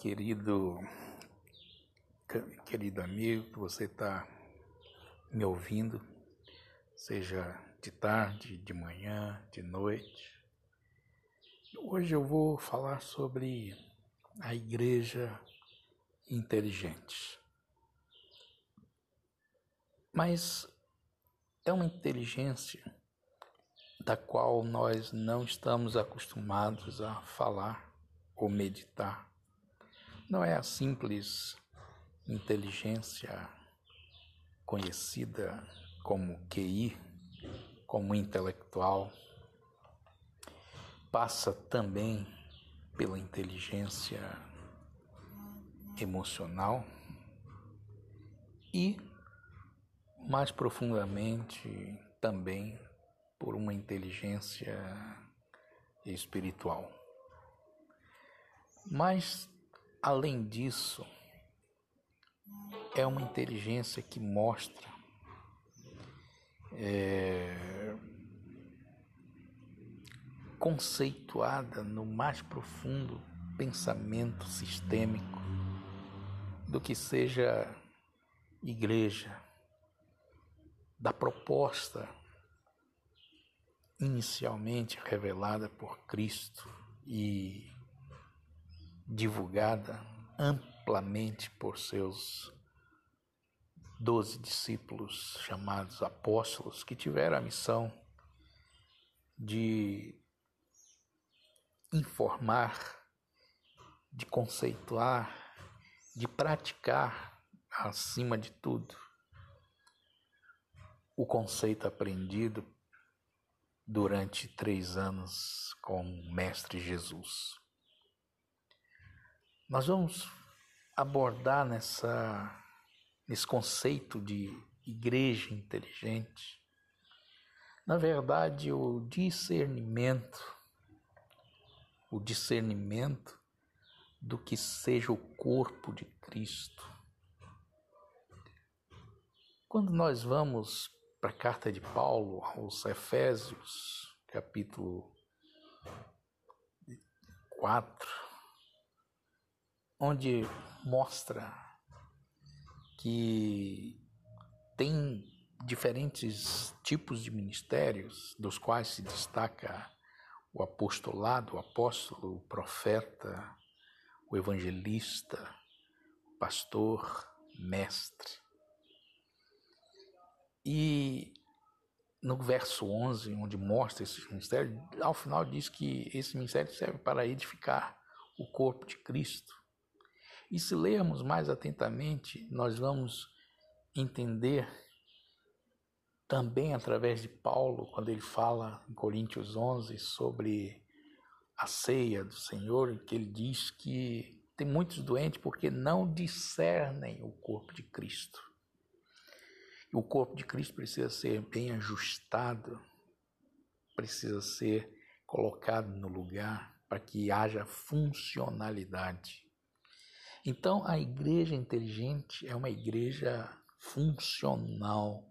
Querido, querido amigo, que você está me ouvindo, seja de tarde, de manhã, de noite. Hoje eu vou falar sobre a igreja inteligente. Mas é uma inteligência da qual nós não estamos acostumados a falar ou meditar não é a simples inteligência conhecida como QI, como intelectual, passa também pela inteligência emocional e, mais profundamente, também por uma inteligência espiritual. Mas Além disso, é uma inteligência que mostra é, conceituada no mais profundo pensamento sistêmico do que seja igreja, da proposta inicialmente revelada por Cristo e divulgada amplamente por seus doze discípulos chamados apóstolos, que tiveram a missão de informar, de conceituar, de praticar, acima de tudo, o conceito aprendido durante três anos com o Mestre Jesus. Nós vamos abordar nessa, nesse conceito de igreja inteligente, na verdade, o discernimento, o discernimento do que seja o corpo de Cristo. Quando nós vamos para a carta de Paulo aos Efésios, capítulo 4, onde mostra que tem diferentes tipos de ministérios, dos quais se destaca o apostolado, o apóstolo, o profeta, o evangelista, o pastor, mestre. E no verso 11, onde mostra esse ministério, ao final diz que esse ministério serve para edificar o corpo de Cristo. E se lermos mais atentamente, nós vamos entender também através de Paulo, quando ele fala em Coríntios 11 sobre a ceia do Senhor, que ele diz que tem muitos doentes porque não discernem o corpo de Cristo. O corpo de Cristo precisa ser bem ajustado, precisa ser colocado no lugar para que haja funcionalidade. Então, a igreja inteligente é uma igreja funcional,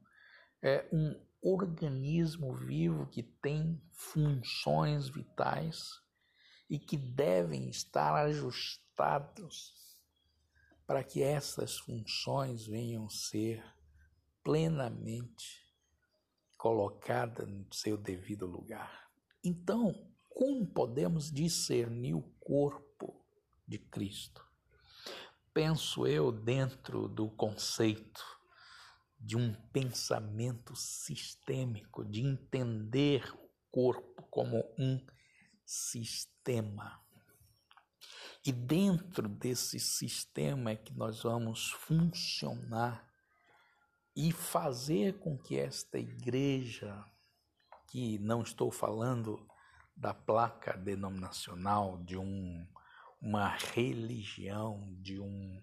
é um organismo vivo que tem funções vitais e que devem estar ajustados para que essas funções venham ser plenamente colocadas no seu devido lugar. Então, como podemos discernir o corpo de Cristo? Penso eu, dentro do conceito de um pensamento sistêmico, de entender o corpo como um sistema. E dentro desse sistema é que nós vamos funcionar e fazer com que esta igreja, que não estou falando da placa denominacional de um uma religião, de um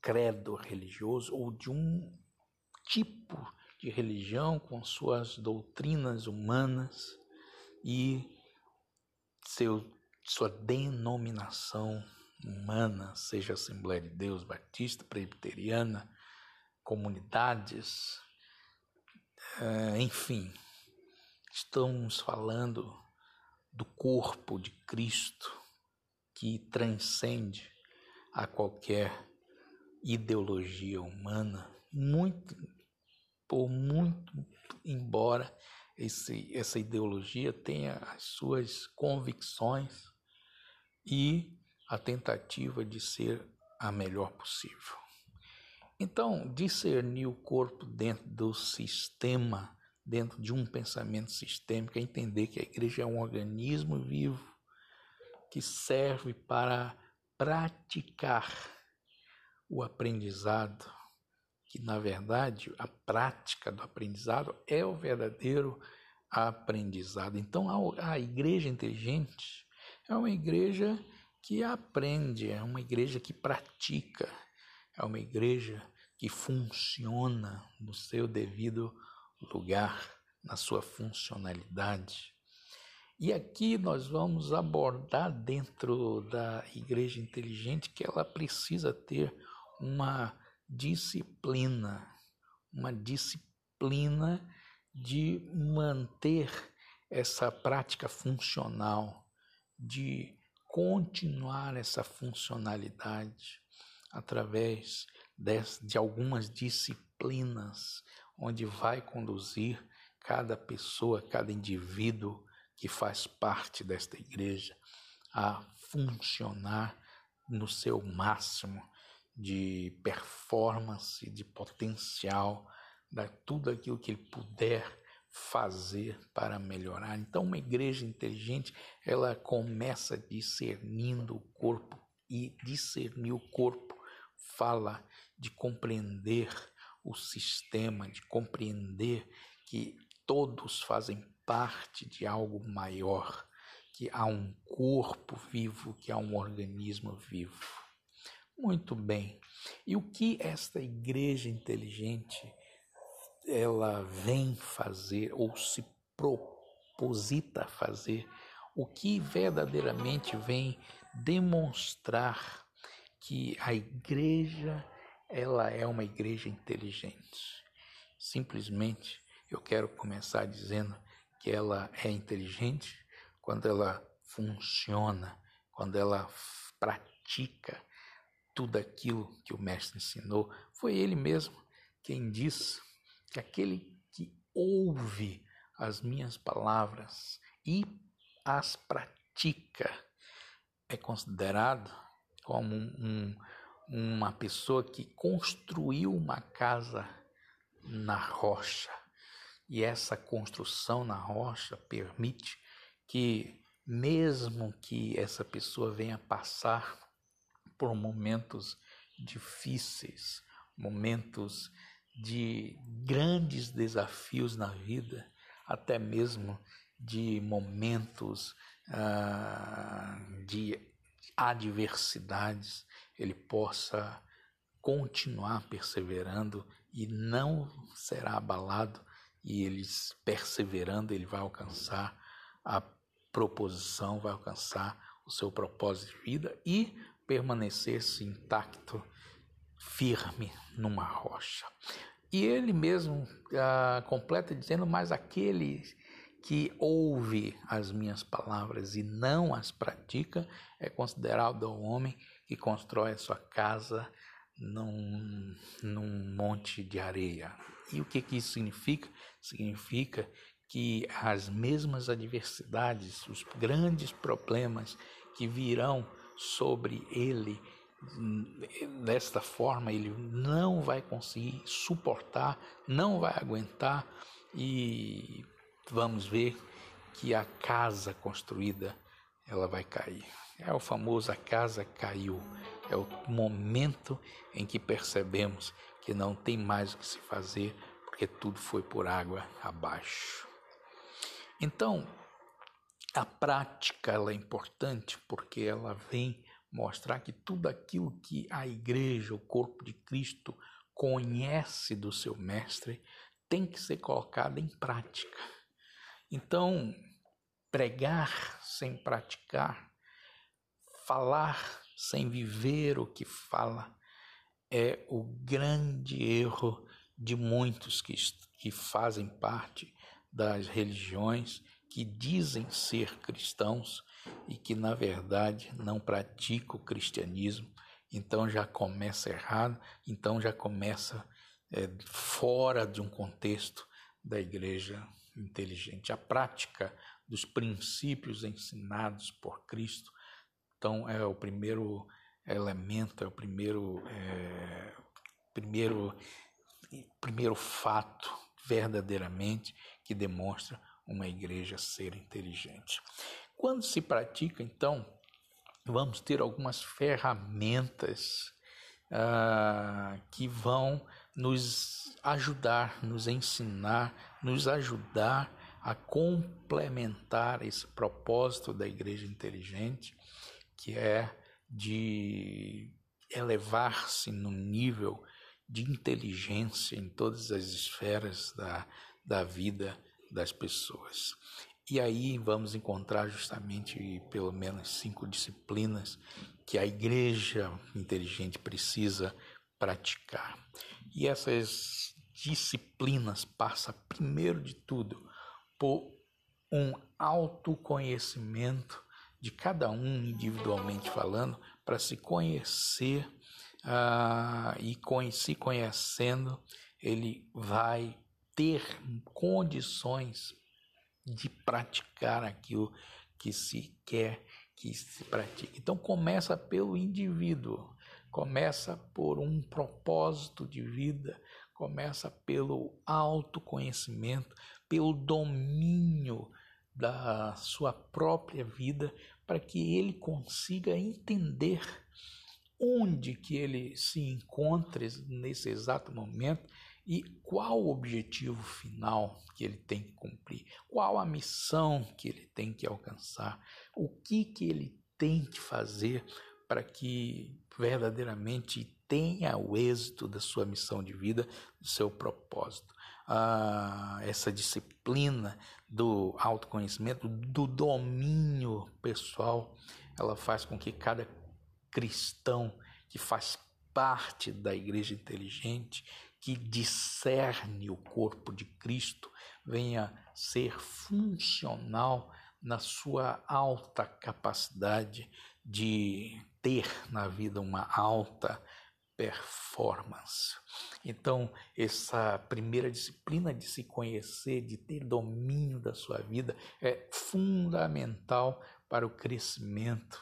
credo religioso ou de um tipo de religião com suas doutrinas humanas e seu, sua denominação humana, seja Assembleia de Deus, Batista, Presbiteriana, comunidades, eh, enfim, estamos falando do corpo de Cristo que transcende a qualquer ideologia humana, muito por muito embora esse, essa ideologia tenha as suas convicções e a tentativa de ser a melhor possível. Então, discernir o corpo dentro do sistema, dentro de um pensamento sistêmico, é entender que a igreja é um organismo vivo que serve para praticar o aprendizado, que na verdade a prática do aprendizado é o verdadeiro aprendizado. Então a, a igreja inteligente é uma igreja que aprende, é uma igreja que pratica, é uma igreja que funciona no seu devido lugar, na sua funcionalidade. E aqui nós vamos abordar dentro da igreja inteligente que ela precisa ter uma disciplina, uma disciplina de manter essa prática funcional, de continuar essa funcionalidade através de, algumas disciplinas, onde vai conduzir cada pessoa, cada indivíduo que faz parte desta igreja a funcionar no seu máximo de performance, de potencial, de tudo aquilo que ele puder fazer para melhorar. Então, uma igreja inteligente, ela começa discernindo o corpo e discernir o corpo fala de compreender o sistema, de compreender que todos fazem parte de algo maior, que há um corpo vivo, que há um organismo vivo. Muito bem. E o que esta igreja inteligente ela vem fazer ou se proposita fazer? O que verdadeiramente vem demonstrar que a igreja ela é uma igreja inteligente? Simplesmente eu quero começar dizendo que ela é inteligente quando ela funciona, quando ela pratica tudo aquilo que o mestre ensinou. Foi ele mesmo quem disse que aquele que ouve as minhas palavras e as pratica é considerado como um, uma pessoa que construiu uma casa na rocha. E essa construção na rocha permite que, mesmo que essa pessoa venha passar por momentos difíceis, momentos de grandes desafios na vida, até mesmo de momentos ah, de adversidades, ele possa continuar perseverando e não será abalado, e eles perseverando, ele vai alcançar a proposição, vai alcançar o seu propósito de vida e permanecesse intacto, firme numa rocha. E ele mesmo ah, completa dizendo: Mas aquele que ouve as minhas palavras e não as pratica é considerado o homem que constrói a sua casa num, num monte de areia. E o que, que isso significa? Significa que as mesmas adversidades, os grandes problemas que virão sobre ele desta forma, ele não vai conseguir suportar, não vai aguentar e vamos ver que a casa construída ela vai cair. É o famoso a casa caiu. É o momento em que percebemos que não tem mais o que se fazer porque tudo foi por água abaixo. Então, a prática ela é importante porque ela vem mostrar que tudo aquilo que a igreja, o corpo de Cristo, conhece do seu mestre tem que ser colocado em prática. Então, pregar sem praticar, falar sem viver o que fala, é o grande erro de muitos que, que fazem parte das religiões que dizem ser cristãos e que, na verdade, não praticam o cristianismo então já começa errado, então já começa é, fora de um contexto da igreja inteligente. A prática dos princípios ensinados por Cristo, então é o primeiro elemento, é o primeiro, é, primeiro, primeiro fato verdadeiramente que demonstra uma igreja ser inteligente. Quando se pratica, então, vamos ter algumas ferramentas ah, que vão nos ajudar, nos ensinar, nos ajudar a complementar esse propósito da igreja inteligente, que é de elevar-se no nível de inteligência em todas as esferas da, da vida das pessoas. E aí vamos encontrar justamente pelo menos cinco disciplinas que a igreja inteligente precisa praticar. E essas disciplinas passam, primeiro de tudo, por um autoconhecimento de cada um individualmente falando, para se conhecer uh, e se conhecendo, ele vai ter condições de praticar aquilo que se quer que se pratique. Então começa pelo indivíduo, começa por um propósito de vida, começa pelo autoconhecimento, pelo domínio da sua própria vida, para que ele consiga entender onde que ele se encontra nesse exato momento e qual o objetivo final que ele tem que cumprir, qual a missão que ele tem que alcançar, o que que ele tem que fazer para que verdadeiramente tenha o êxito da sua missão de vida, do seu propósito. Ah, essa disciplina do autoconhecimento, do domínio pessoal, ela faz com que cada cristão que faz parte da igreja inteligente, que discerne o corpo de Cristo, venha ser funcional na sua alta capacidade de ter na vida uma alta performance. Então, essa primeira disciplina de se conhecer, de ter domínio da sua vida, é fundamental para o crescimento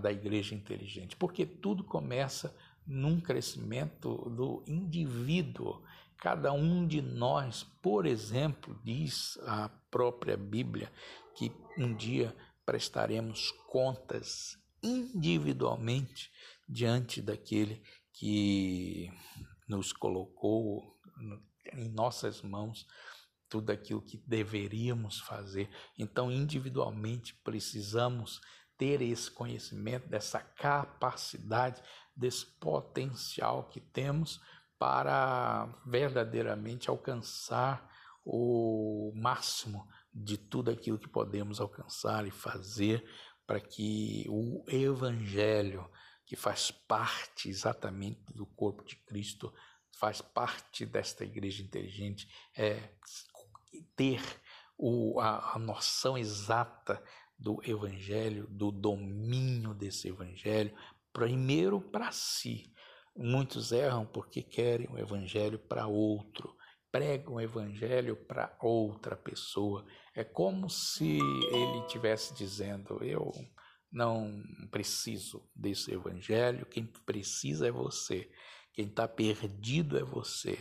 da igreja inteligente, porque tudo começa num crescimento do indivíduo. Cada um de nós, por exemplo, diz a própria Bíblia que um dia prestaremos contas individualmente diante daquele que nos colocou em nossas mãos tudo aquilo que deveríamos fazer. Então, individualmente, precisamos ter esse conhecimento, dessa capacidade, desse potencial que temos para verdadeiramente alcançar o máximo de tudo aquilo que podemos alcançar e fazer para que o Evangelho, que faz parte exatamente do corpo de Cristo, faz parte desta igreja inteligente, é ter o, a, a noção exata do Evangelho, do domínio desse Evangelho, primeiro para si. Muitos erram porque querem o Evangelho para outro, pregam o Evangelho para outra pessoa. É como se ele estivesse dizendo: Eu não preciso desse Evangelho, quem precisa é você, quem está perdido é você.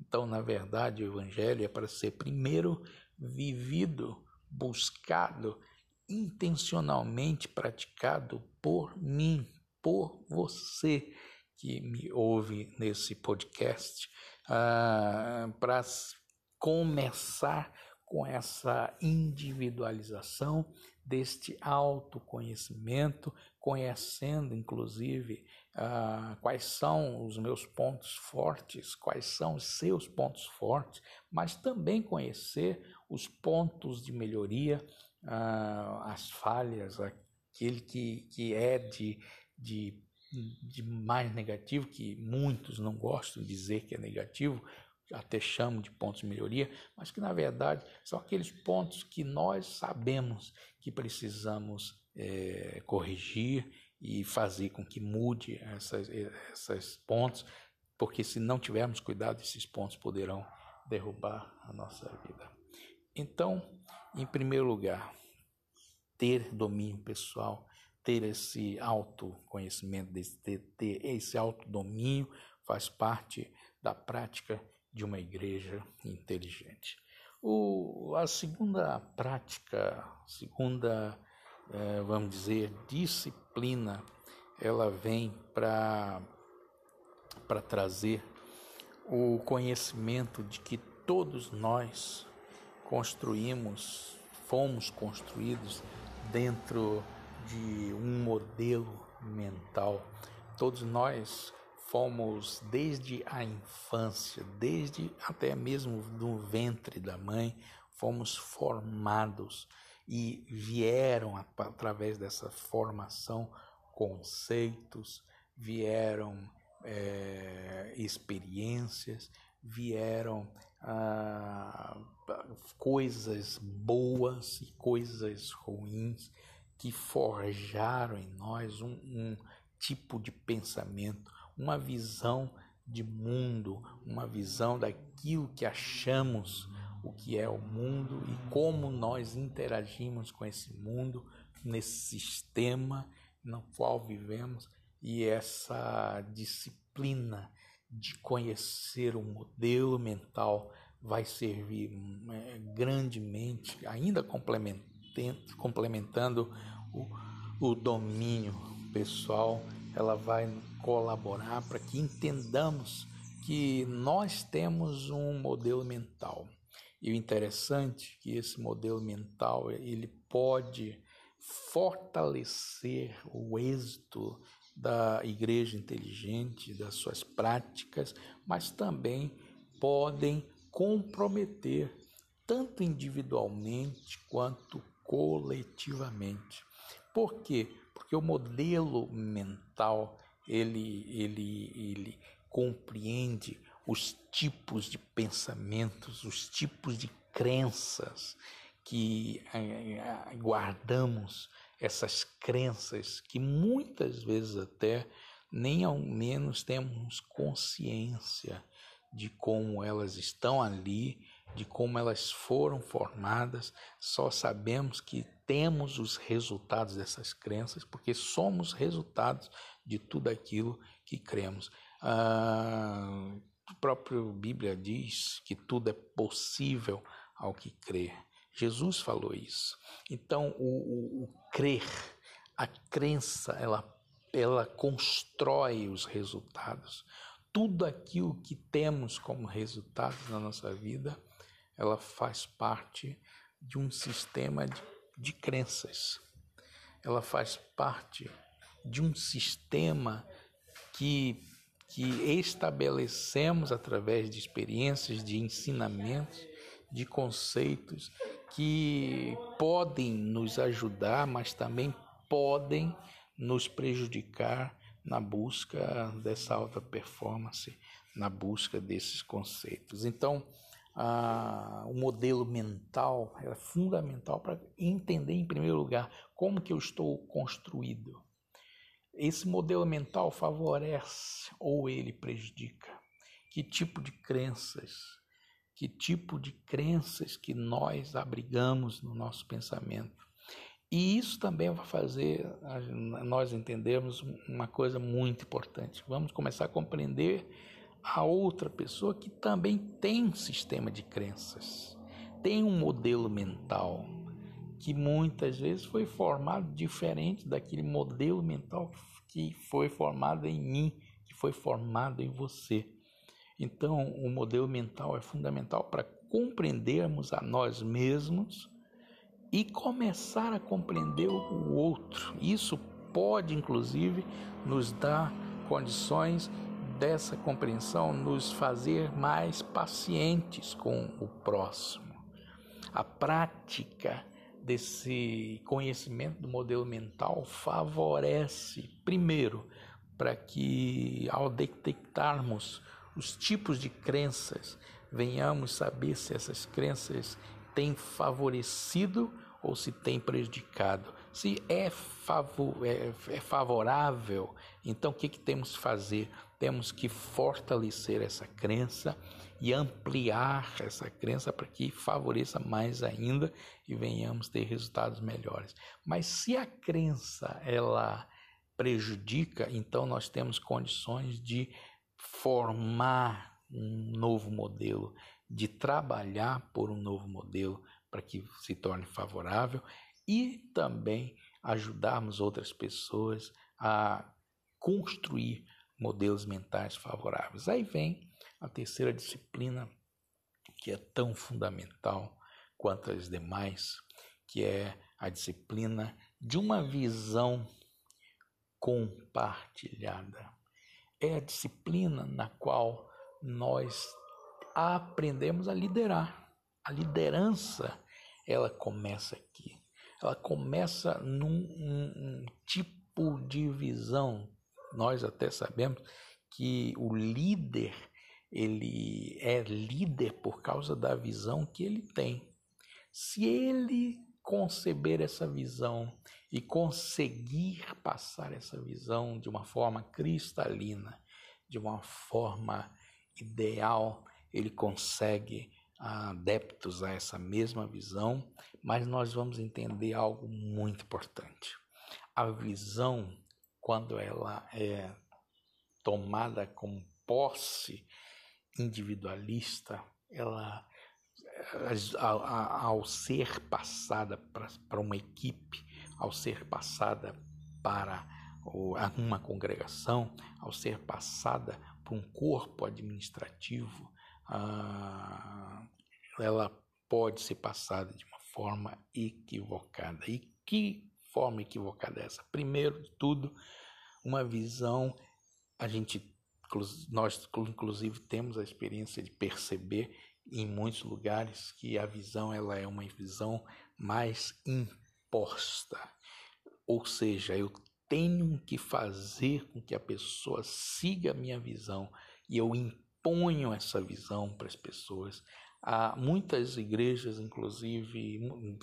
Então, na verdade, o Evangelho é para ser primeiro vivido, buscado intencionalmente praticado por mim, por você que me ouve nesse podcast, ah, para começar com essa individualização deste autoconhecimento, conhecendo inclusive ah, quais são os meus pontos fortes, quais são os seus pontos fortes, mas também conhecer os pontos de melhoria ah, as falhas, aquele que, que é de, de, de mais negativo, que muitos não gostam de dizer que é negativo, até chamo de pontos de melhoria, mas que na verdade são aqueles pontos que nós sabemos que precisamos é, corrigir e fazer com que mude essas, esses pontos, porque se não tivermos cuidado, esses pontos poderão derrubar a nossa vida. Então, em primeiro lugar, ter domínio pessoal, ter esse autoconhecimento, ter, esse autodomínio faz parte da prática de uma igreja inteligente. O, a segunda prática, segunda, eh, vamos dizer, disciplina, ela vem para trazer o conhecimento de que todos nós construímos, fomos construídos dentro de um modelo mental. Todos nós fomos desde a infância, desde até mesmo no ventre da mãe, fomos formados e vieram através dessa formação conceitos, vieram é, experiências, vieram ah, coisas boas e coisas ruins que forjaram em nós um, um tipo de pensamento, uma visão de mundo, uma visão daquilo que achamos o que é o mundo e como nós interagimos com esse mundo, nesse sistema no qual vivemos. E essa disciplina de conhecer o modelo mental vai servir é, grandemente, ainda complementando o, o domínio pessoal, ela vai colaborar para que entendamos que nós temos um modelo mental. E o interessante é que esse modelo mental ele pode fortalecer o êxito da igreja inteligente, das suas práticas, mas também podem comprometer tanto individualmente quanto coletivamente. Por quê? Porque o modelo mental ele, ele, ele compreende os tipos de pensamentos, os tipos de crenças que eh, guardamos, essas crenças que muitas vezes até nem ao menos temos consciência de como elas estão ali, de como elas foram formadas, só sabemos que temos os resultados dessas crenças, porque somos resultados de tudo aquilo que cremos. Ah, a própria Bíblia diz que tudo é possível ao que crê. Jesus falou isso. Então, o, o, o crer, a crença, ela, ela constrói os resultados. Tudo aquilo que temos como resultado na nossa vida, ela faz parte de um sistema de, de crenças. Ela faz parte de um sistema que, que estabelecemos através de experiências, de ensinamentos, de conceitos que podem nos ajudar, mas também podem nos prejudicar na busca dessa alta performance, na busca desses conceitos. Então, a, o modelo mental é fundamental para entender, em primeiro lugar, como que eu estou construído. Esse modelo mental favorece ou ele prejudica? Que tipo de crenças, que tipo de crenças que nós abrigamos no nosso pensamento? E isso também vai fazer nós entendermos uma coisa muito importante. Vamos começar a compreender a outra pessoa que também tem um sistema de crenças, tem um modelo mental que muitas vezes foi formado diferente daquele modelo mental que foi formado em mim, que foi formado em você. Então, o modelo mental é fundamental para compreendermos a nós mesmos e começar a compreender o outro. Isso pode, inclusive, nos dar condições dessa compreensão nos fazer mais pacientes com o próximo. A prática desse conhecimento do modelo mental favorece, primeiro, para que ao detectarmos os tipos de crenças, venhamos saber se essas crenças têm favorecido ou se têm prejudicado. Se é, favor, é, é favorável, então o que, que temos que fazer? Temos que fortalecer essa crença e ampliar essa crença para que favoreça mais ainda e venhamos ter resultados melhores. Mas se a crença ela prejudica, então nós temos condições de formar um novo modelo, de trabalhar por um novo modelo para que se torne favorável e também ajudarmos outras pessoas a construir modelos mentais favoráveis. Aí vem a terceira disciplina, que é tão fundamental quanto as demais, que é a disciplina de uma visão compartilhada. É a disciplina na qual nós aprendemos a liderar. A liderança, ela começa aqui. Ela começa num um, um tipo de visão. Nós até sabemos que o líder, ele é líder por causa da visão que ele tem. Se ele conceber essa visão e conseguir passar essa visão de uma forma cristalina, de uma forma ideal, ele consegue adeptos a essa mesma visão, mas nós vamos entender algo muito importante. A visão, quando ela é tomada como posse individualista, ela ao ser passada para uma equipe, ao ser passada para uma congregação, ao ser passada por um corpo administrativo, ah, ela pode ser passada de uma forma equivocada. E que forma equivocada é essa? Primeiro de tudo, uma visão, a gente, nós inclusive temos a experiência de perceber em muitos lugares que a visão ela é uma visão mais imposta. Ou seja, eu tenho que fazer com que a pessoa siga a minha visão e eu imponho essa visão para as pessoas. Há muitas igrejas, inclusive,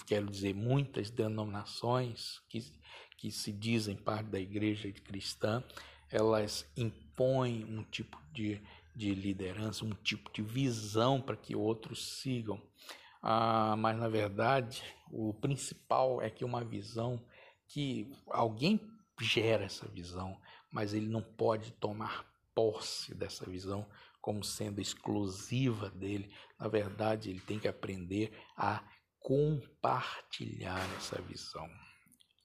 quero dizer, muitas denominações que, que se dizem parte da igreja cristã, elas impõem um tipo de de liderança, um tipo de visão para que outros sigam. Ah, mas na verdade, o principal é que uma visão que alguém gera essa visão, mas ele não pode tomar posse dessa visão como sendo exclusiva dele. Na verdade, ele tem que aprender a compartilhar essa visão.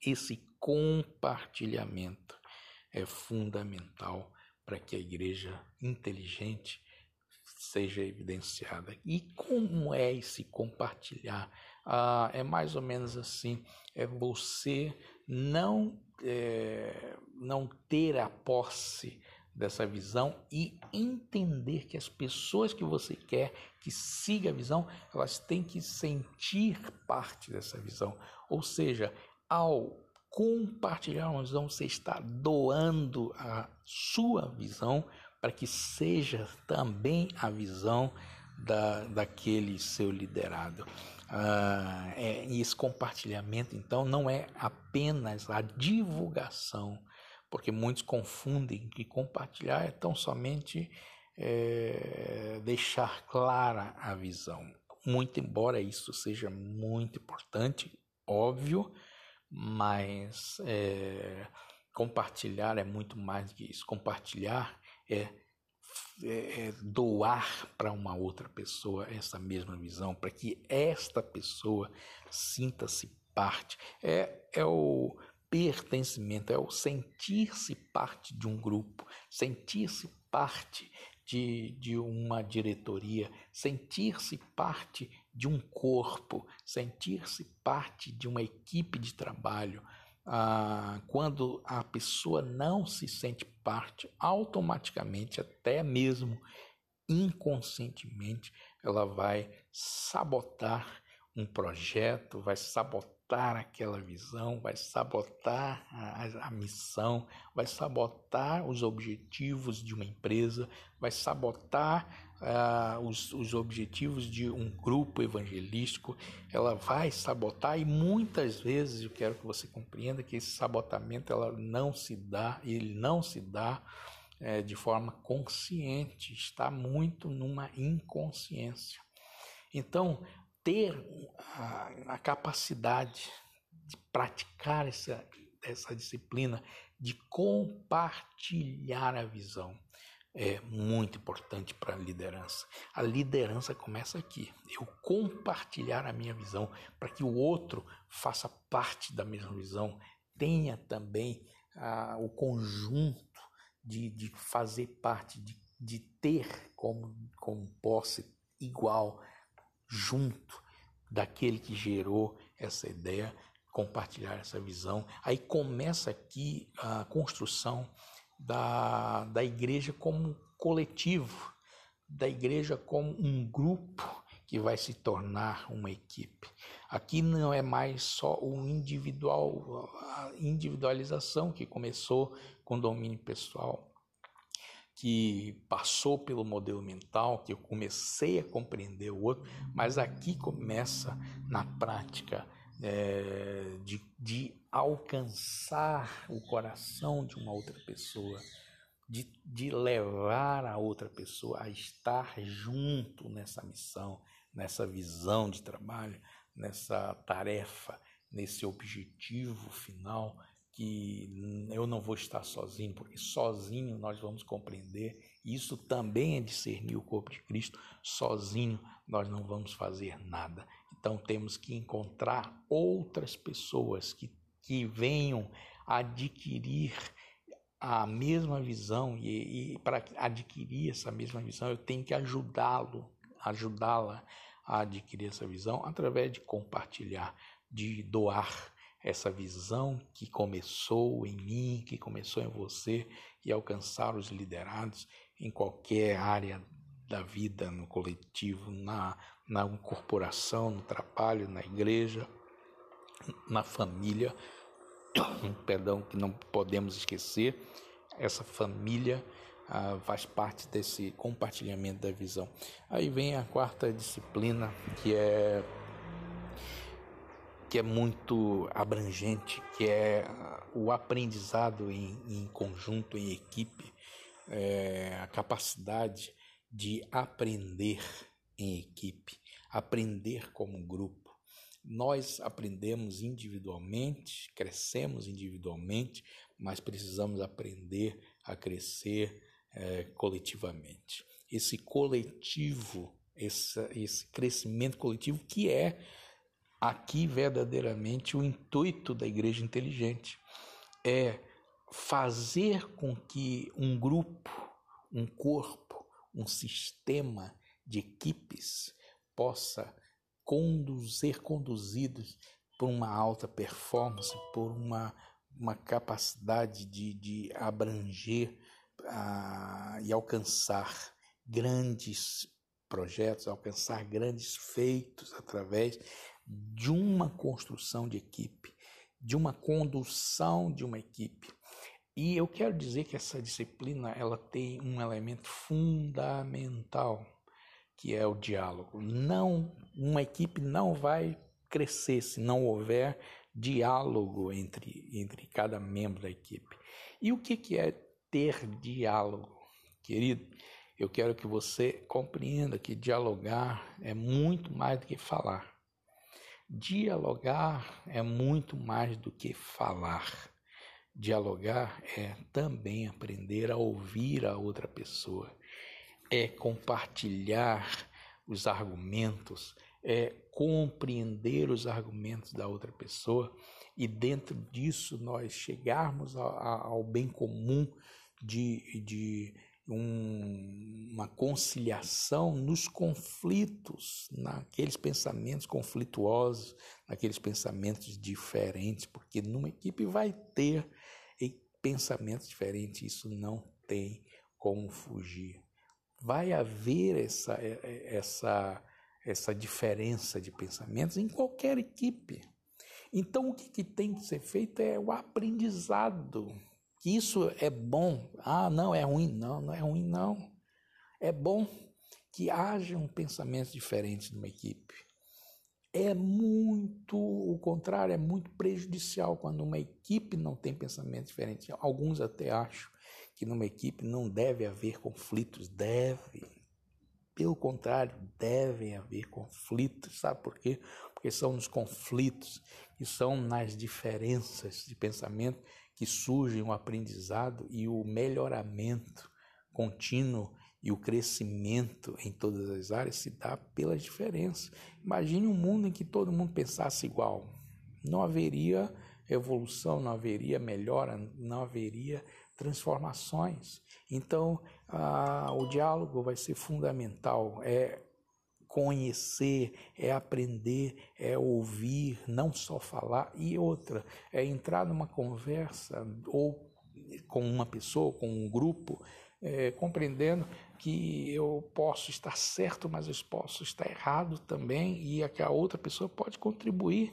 Esse compartilhamento é fundamental para que a igreja inteligente seja evidenciada. E como é esse compartilhar? Ah, é mais ou menos assim: é você não, é, não ter a posse dessa visão e entender que as pessoas que você quer que siga a visão, elas têm que sentir parte dessa visão. Ou seja, ao compartilhar uma visão, você está doando a sua visão para que seja também a visão da, daquele seu liderado. Ah, é, e esse compartilhamento, então, não é apenas a divulgação, porque muitos confundem que compartilhar é tão somente é, deixar clara a visão. Muito embora isso seja muito importante, óbvio, mas é, compartilhar é muito mais que isso. Compartilhar é, é, é doar para uma outra pessoa essa mesma visão, para que esta pessoa sinta-se parte. É, é o pertencimento, é o sentir-se parte de um grupo, sentir-se parte de, de uma diretoria, sentir-se parte de um corpo, sentir-se parte de uma equipe de trabalho. Ah, quando a pessoa não se sente parte, automaticamente, até mesmo inconscientemente, ela vai sabotar um projeto, vai sabotar aquela visão, vai sabotar a, a, missão, vai sabotar os objetivos de uma empresa, vai sabotar uh, os, os objetivos de um grupo evangelístico, ela vai sabotar e muitas vezes eu quero que você compreenda que esse sabotamento ela não se dá, ele não se dá é, de forma consciente, está muito numa inconsciência. Então, ter a, a capacidade de praticar essa, essa disciplina, de compartilhar a visão, é muito importante para a liderança. A liderança começa aqui. Eu compartilhar a minha visão para que o outro faça parte da mesma visão, tenha também ah, o conjunto de, de fazer parte, de, de ter como, como posse igual, junto daquele que gerou essa ideia, compartilhar essa visão. Aí começa aqui a construção da, da igreja como coletivo, da igreja como um grupo que vai se tornar uma equipe. Aqui não é mais só o individual, a individualização que começou com domínio pessoal, que passou pelo modelo mental, que eu comecei a compreender o outro, mas aqui começa na prática é, de, de alcançar o coração de uma outra pessoa, de, de levar a outra pessoa a estar junto nessa missão, nessa visão de trabalho, nessa tarefa, nesse objetivo final que eu não vou estar sozinho, porque sozinho nós vamos compreender. Isso também é discernir o corpo de Cristo. Sozinho nós não vamos fazer nada. Então temos que encontrar outras pessoas que, que venham adquirir a mesma visão e, e para adquirir essa mesma visão eu tenho que ajudá-lo, ajudá-la a adquirir essa visão através de compartilhar, de doar essa visão que começou em mim, que começou em você e alcançar os liderados em qualquer área da vida, no coletivo, na, na corporação, no trabalho, na igreja, na família. Perdão, que não podemos esquecer, essa família ah, faz parte desse compartilhamento da visão. Aí vem a quarta disciplina, que é que é muito abrangente, que é o aprendizado em, em conjunto, em equipe, é, a capacidade de aprender em equipe, aprender como grupo. Nós aprendemos individualmente, crescemos individualmente, mas precisamos aprender a crescer é, coletivamente. Esse coletivo, esse, esse crescimento coletivo que é aqui verdadeiramente o intuito da igreja inteligente é fazer com que um grupo, um corpo, um sistema de equipes possa conduzir conduzidos por uma alta performance, por uma, uma capacidade de, de abranger e alcançar grandes projetos, alcançar grandes feitos através de uma construção de equipe, de uma condução de uma equipe. E eu quero dizer que essa disciplina ela tem um elemento fundamental, que é o diálogo. Não, uma equipe não vai crescer se não houver diálogo entre, entre cada membro da equipe. E o que, que é ter diálogo, querido? Eu quero que você compreenda que dialogar é muito mais do que falar. Dialogar é muito mais do que falar. Dialogar é também aprender a ouvir a outra pessoa, é compartilhar os argumentos, é compreender os argumentos da outra pessoa e dentro disso nós chegarmos ao bem comum de, de um, uma conciliação nos conflitos, naqueles pensamentos conflituosos, naqueles pensamentos diferentes, porque numa equipe vai ter pensamentos diferentes, isso não tem como fugir. Vai haver essa, essa, essa diferença de pensamentos em qualquer equipe. Então, o que, que tem que ser feito é o aprendizado que isso é bom. Ah, não, é ruim. Não, não é ruim, não. É bom que hajam pensamentos diferentes numa equipe. É muito, o contrário, é muito prejudicial quando uma equipe não tem pensamentos diferentes. Alguns até acham que numa equipe não deve haver conflitos, deve. Pelo contrário, devem haver conflitos, sabe por quê? Porque são nos conflitos e são nas diferenças de pensamento que surgem o aprendizado e o melhoramento contínuo e o crescimento em todas as áreas se dá pela diferença. Imagine um mundo em que todo mundo pensasse igual. Não haveria evolução, não haveria melhora, não haveria transformações. Então, ah, o diálogo vai ser fundamental. É conhecer, é aprender, é ouvir, não só falar. E outra, é entrar numa conversa ou com uma pessoa, com um grupo, é, compreendendo que eu posso estar certo, mas eu posso estar errado também e a que a outra pessoa pode contribuir.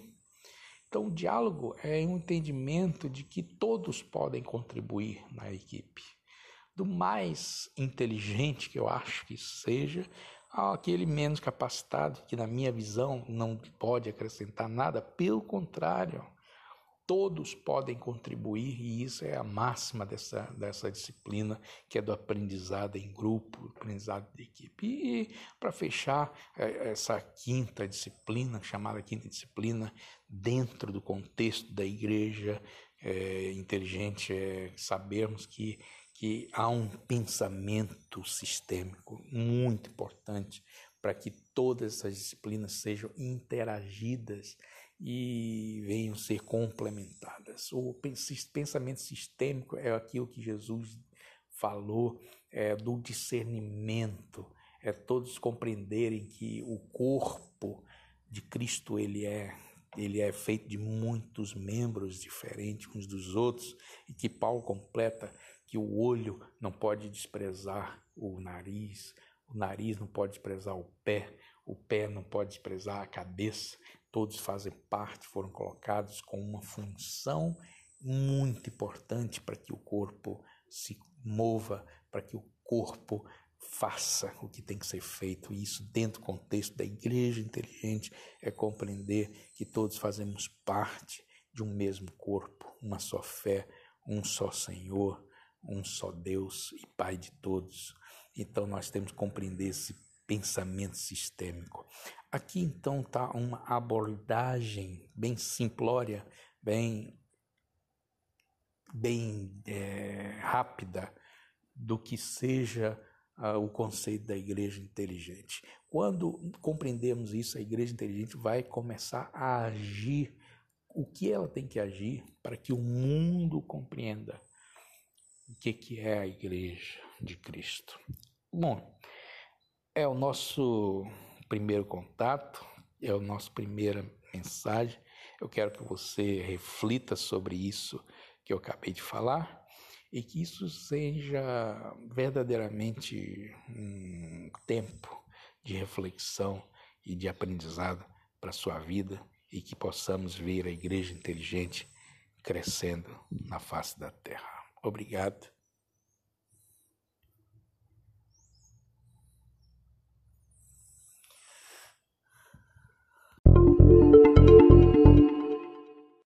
Então, o diálogo é um entendimento de que todos podem contribuir na equipe. Do mais inteligente que eu acho que seja, aquele menos capacitado, que na minha visão não pode acrescentar nada, pelo contrário, todos podem contribuir e isso é a máxima dessa, dessa disciplina, que é do aprendizado em grupo, aprendizado de equipe. E para fechar é, essa quinta disciplina, chamada quinta disciplina, dentro do contexto da igreja é, inteligente, é sabermos que, que há um pensamento sistêmico muito importante para que todas essas disciplinas sejam interagidas e venham ser complementadas. O pensamento sistêmico é aquilo que Jesus falou é, do discernimento, é todos compreenderem que o corpo de Cristo ele é ele é feito de muitos membros diferentes uns dos outros e que Paulo completa que o olho não pode desprezar o nariz, o nariz não pode desprezar o pé, o pé não pode desprezar a cabeça, todos fazem parte, foram colocados com uma função muito importante para que o corpo se mova, para que o corpo faça o que tem que ser feito. E isso, dentro do contexto da igreja inteligente, é compreender que todos fazemos parte de um mesmo corpo, uma só fé, um só Senhor, um só Deus e Pai de todos. Então nós temos que compreender esse pensamento sistêmico. Aqui então está uma abordagem bem simplória, bem, bem é, rápida do que seja o conceito da igreja inteligente. Quando compreendemos isso, a igreja inteligente vai começar a agir o que ela tem que agir para que o mundo compreenda o que, que é a igreja de Cristo. Bom, é o nosso primeiro contato, é a nossa primeira mensagem. Eu quero que você reflita sobre isso que eu acabei de falar e que isso seja verdadeiramente um tempo de reflexão e de aprendizado para a sua vida e que possamos ver a igreja inteligente crescendo na face da terra. Obrigado